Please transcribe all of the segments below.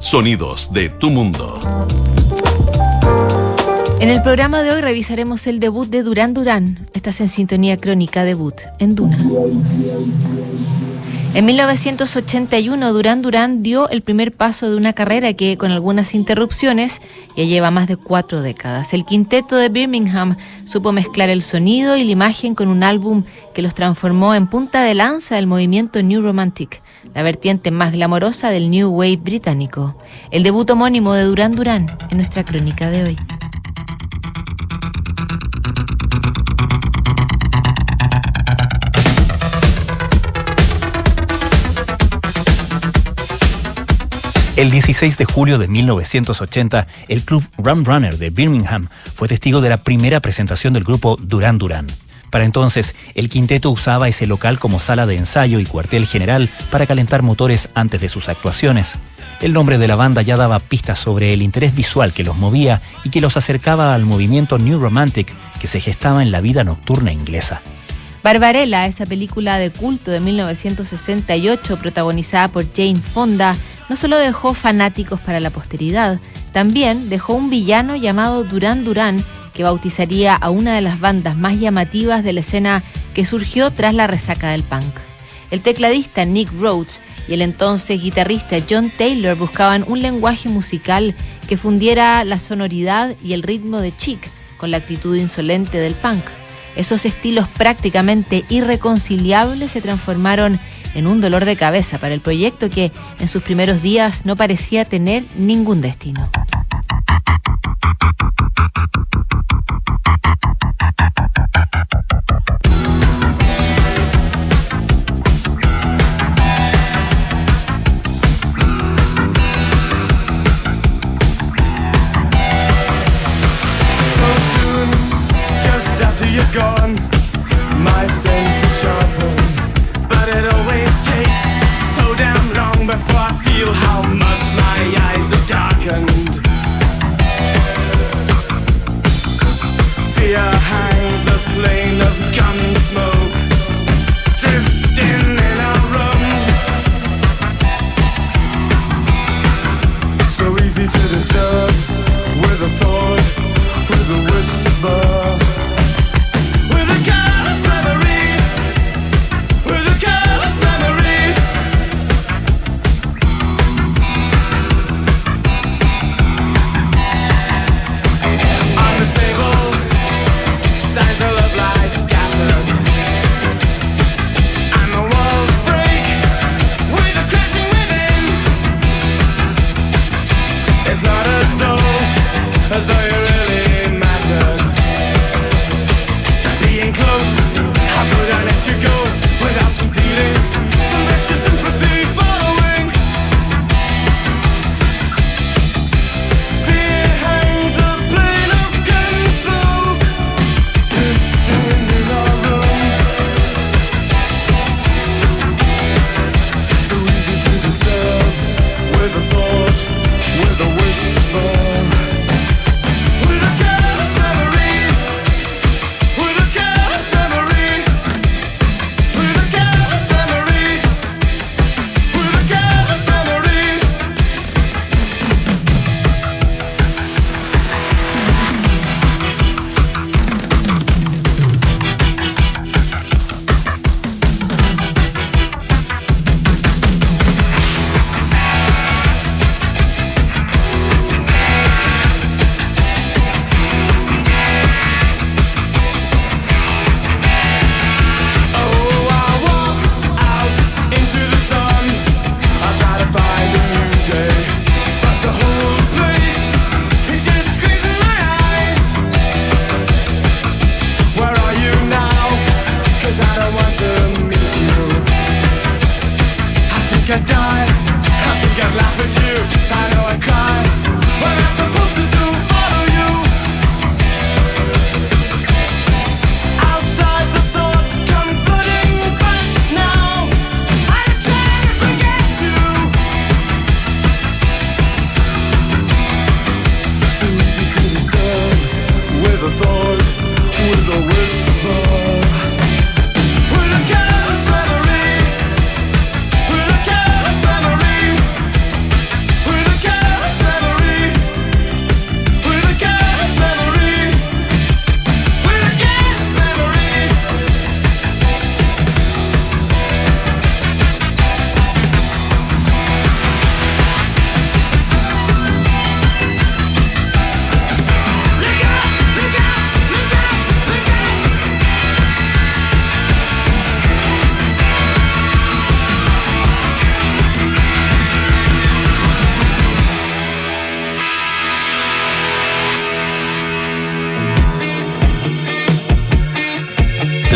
Sonidos de tu mundo. En el programa de hoy revisaremos el debut de Durán Durán. Estás en sintonía crónica debut en Duna. En 1981, Durán Durán dio el primer paso de una carrera que, con algunas interrupciones, ya lleva más de cuatro décadas. El quinteto de Birmingham supo mezclar el sonido y la imagen con un álbum que los transformó en punta de lanza del movimiento New Romantic, la vertiente más glamorosa del New Wave británico. El debut homónimo de Durán Durán en nuestra crónica de hoy. El 16 de julio de 1980, el club Rum Runner de Birmingham fue testigo de la primera presentación del grupo Duran Duran. Para entonces, el quinteto usaba ese local como sala de ensayo y cuartel general para calentar motores antes de sus actuaciones. El nombre de la banda ya daba pistas sobre el interés visual que los movía y que los acercaba al movimiento New Romantic que se gestaba en la vida nocturna inglesa. Barbarella, esa película de culto de 1968 protagonizada por James Fonda, no solo dejó fanáticos para la posteridad, también dejó un villano llamado Duran Duran que bautizaría a una de las bandas más llamativas de la escena que surgió tras la resaca del punk. El tecladista Nick Rhodes y el entonces guitarrista John Taylor buscaban un lenguaje musical que fundiera la sonoridad y el ritmo de Chic con la actitud insolente del punk. Esos estilos prácticamente irreconciliables se transformaron en un dolor de cabeza para el proyecto que en sus primeros días no parecía tener ningún destino.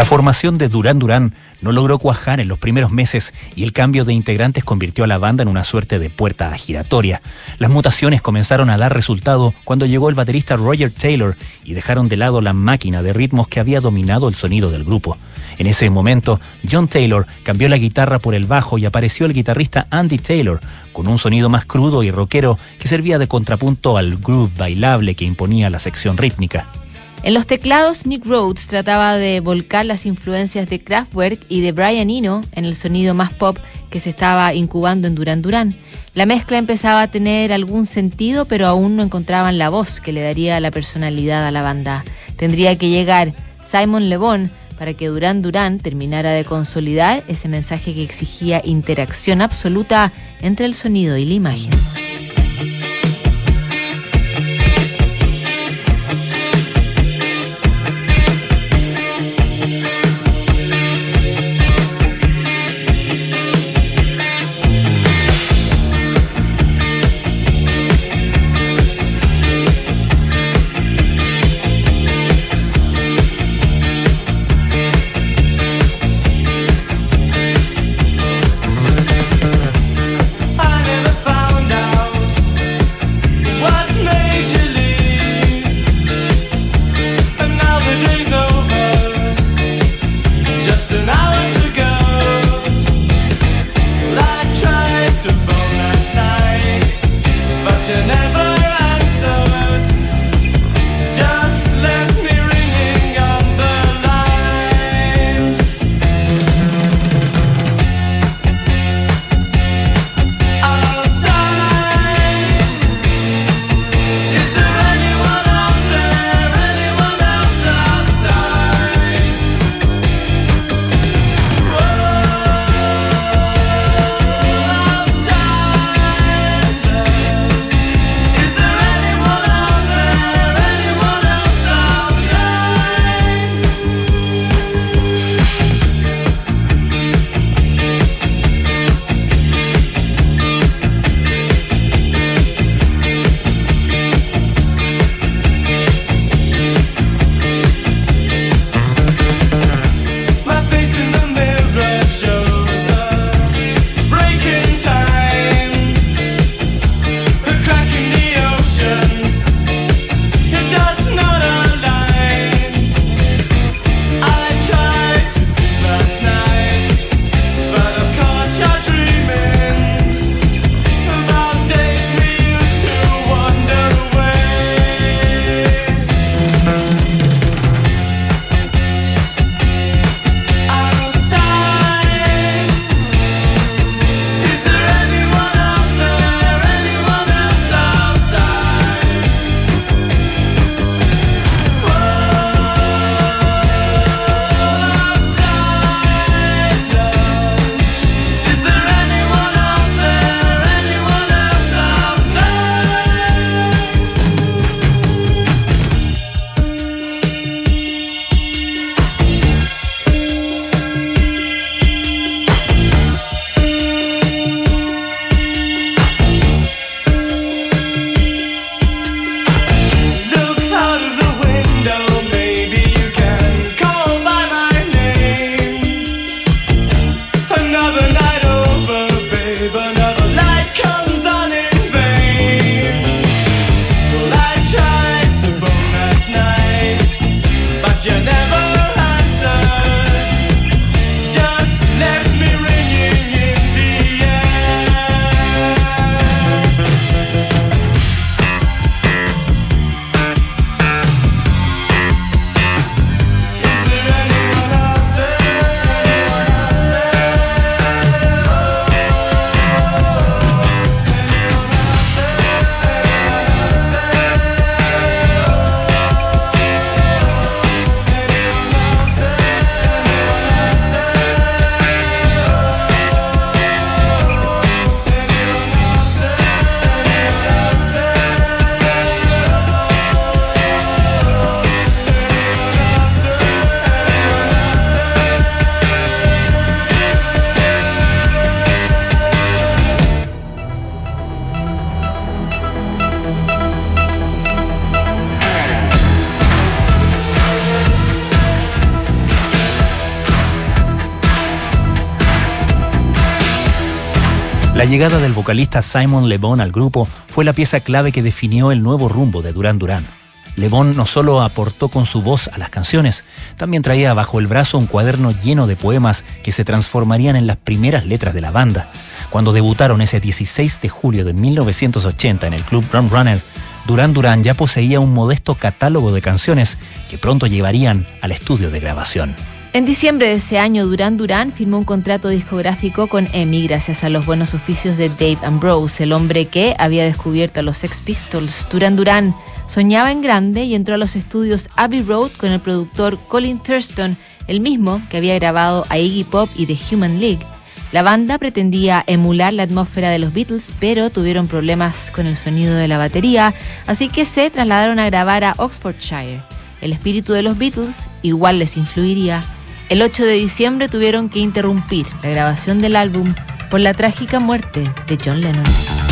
La formación de Duran Duran no logró cuajar en los primeros meses y el cambio de integrantes convirtió a la banda en una suerte de puerta giratoria. Las mutaciones comenzaron a dar resultado cuando llegó el baterista Roger Taylor y dejaron de lado la máquina de ritmos que había dominado el sonido del grupo. En ese momento, John Taylor cambió la guitarra por el bajo y apareció el guitarrista Andy Taylor, con un sonido más crudo y rockero que servía de contrapunto al groove bailable que imponía la sección rítmica. En los teclados, Nick Rhodes trataba de volcar las influencias de Kraftwerk y de Brian Eno en el sonido más pop que se estaba incubando en Duran Duran. La mezcla empezaba a tener algún sentido, pero aún no encontraban la voz que le daría la personalidad a la banda. Tendría que llegar Simon Le Bon para que Duran Duran terminara de consolidar ese mensaje que exigía interacción absoluta entre el sonido y la imagen. Llegada del vocalista Simon Le Bon al grupo fue la pieza clave que definió el nuevo rumbo de Duran Duran. Le Bon no solo aportó con su voz a las canciones, también traía bajo el brazo un cuaderno lleno de poemas que se transformarían en las primeras letras de la banda. Cuando debutaron ese 16 de julio de 1980 en el club Rum Runner, Duran Duran ya poseía un modesto catálogo de canciones que pronto llevarían al estudio de grabación. En diciembre de ese año, Duran Duran firmó un contrato discográfico con EMI gracias a los buenos oficios de Dave Ambrose, el hombre que había descubierto a los Sex Pistols. Duran Duran soñaba en grande y entró a los estudios Abbey Road con el productor Colin Thurston, el mismo que había grabado a Iggy Pop y The Human League. La banda pretendía emular la atmósfera de los Beatles, pero tuvieron problemas con el sonido de la batería, así que se trasladaron a grabar a Oxfordshire. El espíritu de los Beatles igual les influiría el 8 de diciembre tuvieron que interrumpir la grabación del álbum por la trágica muerte de John Lennon.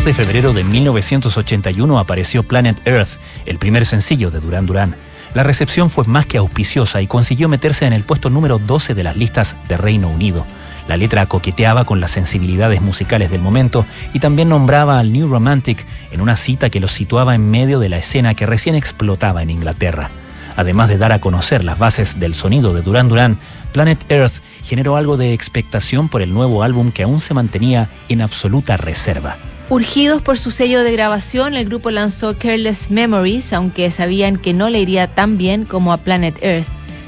2 de febrero de 1981 apareció Planet Earth, el primer sencillo de Duran Duran. La recepción fue más que auspiciosa y consiguió meterse en el puesto número 12 de las listas de Reino Unido. La letra coqueteaba con las sensibilidades musicales del momento y también nombraba al New Romantic en una cita que los situaba en medio de la escena que recién explotaba en Inglaterra. Además de dar a conocer las bases del sonido de Duran Duran, Planet Earth generó algo de expectación por el nuevo álbum que aún se mantenía en absoluta reserva. Urgidos por su sello de grabación, el grupo lanzó Careless Memories, aunque sabían que no le iría tan bien como a Planet Earth.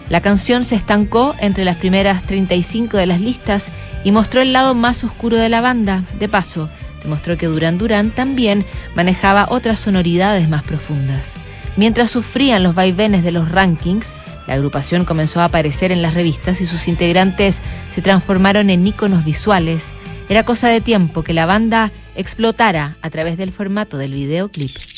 La canción se estancó entre las primeras 35 de las listas y mostró el lado más oscuro de la banda. De paso, demostró que Duran Duran también manejaba otras sonoridades más profundas. Mientras sufrían los vaivenes de los rankings, la agrupación comenzó a aparecer en las revistas y sus integrantes se transformaron en íconos visuales. Era cosa de tiempo que la banda explotara a través del formato del videoclip.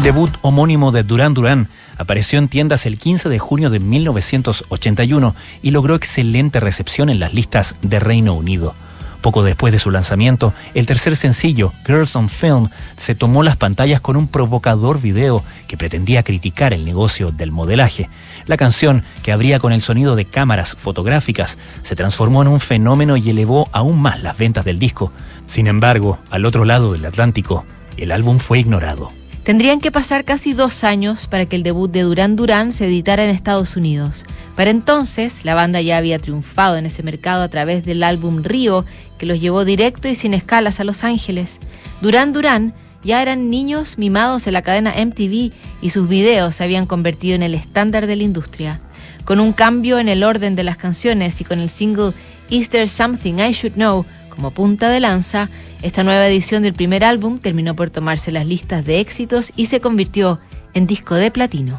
El debut homónimo de Duran Duran apareció en tiendas el 15 de junio de 1981 y logró excelente recepción en las listas de Reino Unido. Poco después de su lanzamiento, el tercer sencillo, Girls on Film, se tomó las pantallas con un provocador video que pretendía criticar el negocio del modelaje. La canción, que abría con el sonido de cámaras fotográficas, se transformó en un fenómeno y elevó aún más las ventas del disco. Sin embargo, al otro lado del Atlántico, el álbum fue ignorado. Tendrían que pasar casi dos años para que el debut de Duran Duran se editara en Estados Unidos. Para entonces, la banda ya había triunfado en ese mercado a través del álbum Río, que los llevó directo y sin escalas a Los Ángeles. Duran Duran ya eran niños mimados en la cadena MTV y sus videos se habían convertido en el estándar de la industria. Con un cambio en el orden de las canciones y con el single Is There Something I Should Know como punta de lanza, esta nueva edición del primer álbum terminó por tomarse las listas de éxitos y se convirtió en disco de platino.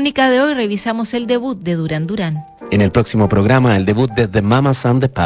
Crónica de hoy revisamos el debut de Duran Duran. En el próximo programa, el debut de The Mamas and the Papas.